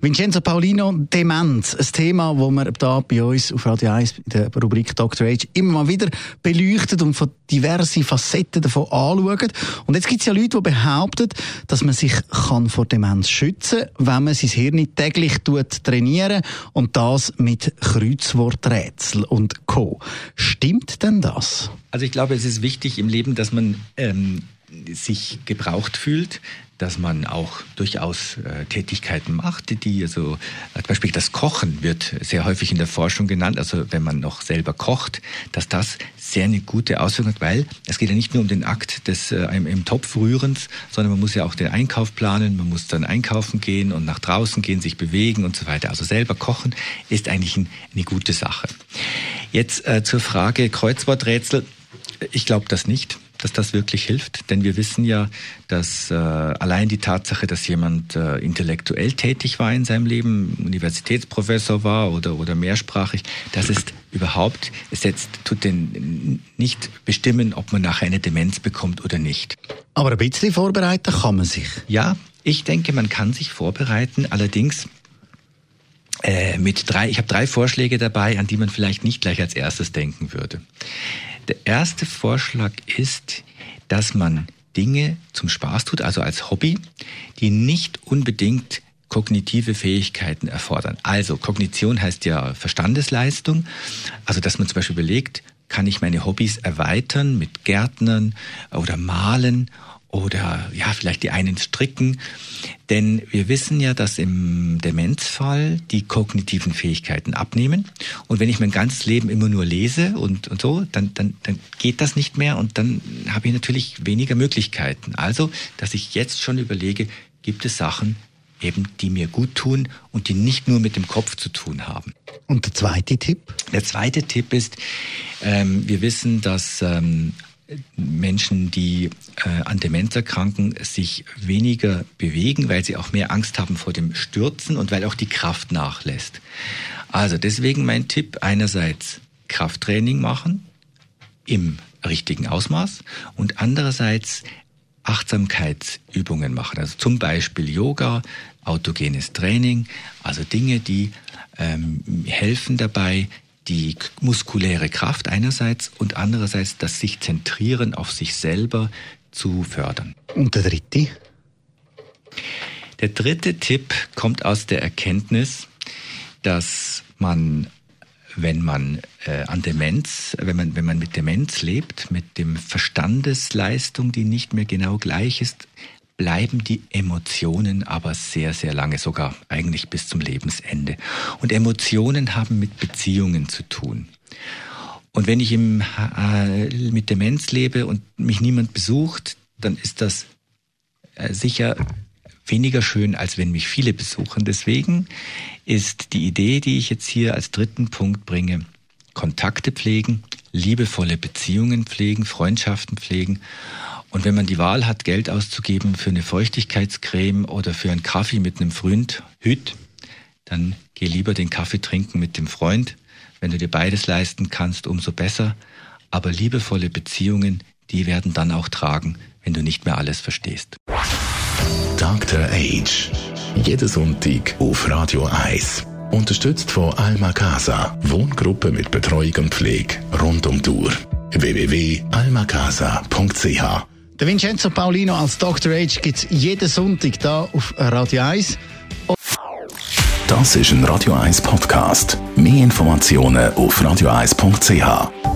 Vincenzo Paulino, Demenz, ein Thema, das wir da bei uns auf Radio 1 in der Rubrik Dr. Age immer mal wieder beleuchtet und von diverse Facetten davon anschauen. Und jetzt gibt es ja Leute, die behaupten, dass man sich kann vor Demenz schützen kann, wenn man sein Hirn täglich trainieren und das mit Kreuzworträtsel und Co. Stimmt denn das? Also ich glaube, es ist wichtig im Leben, dass man ähm, sich gebraucht fühlt, dass man auch durchaus äh, Tätigkeiten macht, die also zum Beispiel das Kochen wird sehr häufig in der Forschung genannt, also wenn man noch selber kocht, dass das sehr eine gute Auswirkung hat, weil es geht ja nicht nur um den Akt des äh, im, im Topf rührens, sondern man muss ja auch den Einkauf planen, man muss dann einkaufen gehen und nach draußen gehen, sich bewegen und so weiter. Also selber kochen ist eigentlich ein, eine gute Sache. Jetzt äh, zur Frage Kreuzworträtsel. Ich glaube das nicht dass das wirklich hilft. Denn wir wissen ja, dass äh, allein die Tatsache, dass jemand äh, intellektuell tätig war in seinem Leben, Universitätsprofessor war oder, oder mehrsprachig, das ist überhaupt, es setzt, tut den nicht bestimmen, ob man nachher eine Demenz bekommt oder nicht. Aber ein bisschen vorbereiten kann man sich. Ja, ich denke, man kann sich vorbereiten. Allerdings äh, mit drei, ich habe drei Vorschläge dabei, an die man vielleicht nicht gleich als erstes denken würde. Der erste Vorschlag ist, dass man Dinge zum Spaß tut, also als Hobby, die nicht unbedingt kognitive Fähigkeiten erfordern. Also Kognition heißt ja Verstandesleistung, also dass man zum Beispiel überlegt, kann ich meine Hobbys erweitern mit Gärtnern oder Malen oder ja, vielleicht die einen stricken. Denn wir wissen ja, dass im Demenzfall die kognitiven Fähigkeiten abnehmen. Und wenn ich mein ganzes Leben immer nur lese und, und so, dann, dann, dann geht das nicht mehr und dann habe ich natürlich weniger Möglichkeiten. Also, dass ich jetzt schon überlege, gibt es Sachen, eben, die mir gut tun und die nicht nur mit dem Kopf zu tun haben. Und der zweite Tipp? Der zweite Tipp ist, ähm, wir wissen, dass ähm, Menschen, die äh, an Demenz erkranken, sich weniger bewegen, weil sie auch mehr Angst haben vor dem Stürzen und weil auch die Kraft nachlässt. Also deswegen mein Tipp, einerseits Krafttraining machen im richtigen Ausmaß und andererseits Achtsamkeitsübungen machen. Also zum Beispiel Yoga, autogenes Training, also Dinge, die ähm, helfen dabei, die muskuläre Kraft einerseits und andererseits das sich zentrieren auf sich selber zu fördern. Und der dritte? Der dritte Tipp kommt aus der Erkenntnis, dass man, wenn man äh, an Demenz, wenn man, wenn man mit Demenz lebt, mit dem Verstandesleistung, die nicht mehr genau gleich ist, bleiben die Emotionen aber sehr, sehr lange, sogar eigentlich bis zum Lebensende. Und Emotionen haben mit Beziehungen zu tun. Und wenn ich im, äh, mit Demenz lebe und mich niemand besucht, dann ist das äh, sicher weniger schön, als wenn mich viele besuchen. Deswegen ist die Idee, die ich jetzt hier als dritten Punkt bringe, Kontakte pflegen, liebevolle Beziehungen pflegen, Freundschaften pflegen und wenn man die Wahl hat, Geld auszugeben für eine Feuchtigkeitscreme oder für einen Kaffee mit einem Freund, Hüt, dann geh lieber den Kaffee trinken mit dem Freund. Wenn du dir beides leisten kannst, umso besser. Aber liebevolle Beziehungen, die werden dann auch tragen, wenn du nicht mehr alles verstehst. Dr. Age. Jeden Sonntag auf Radio 1. Unterstützt von Alma Casa. Wohngruppe mit Betreuung und Pflege rund um Tour. www.almacasa.ch der Vincenzo Paulino als Dr. Age gibt es jeden Sonntag hier auf Radio 1. Das ist ein Radio 1 Podcast. Mehr Informationen auf radio1.ch.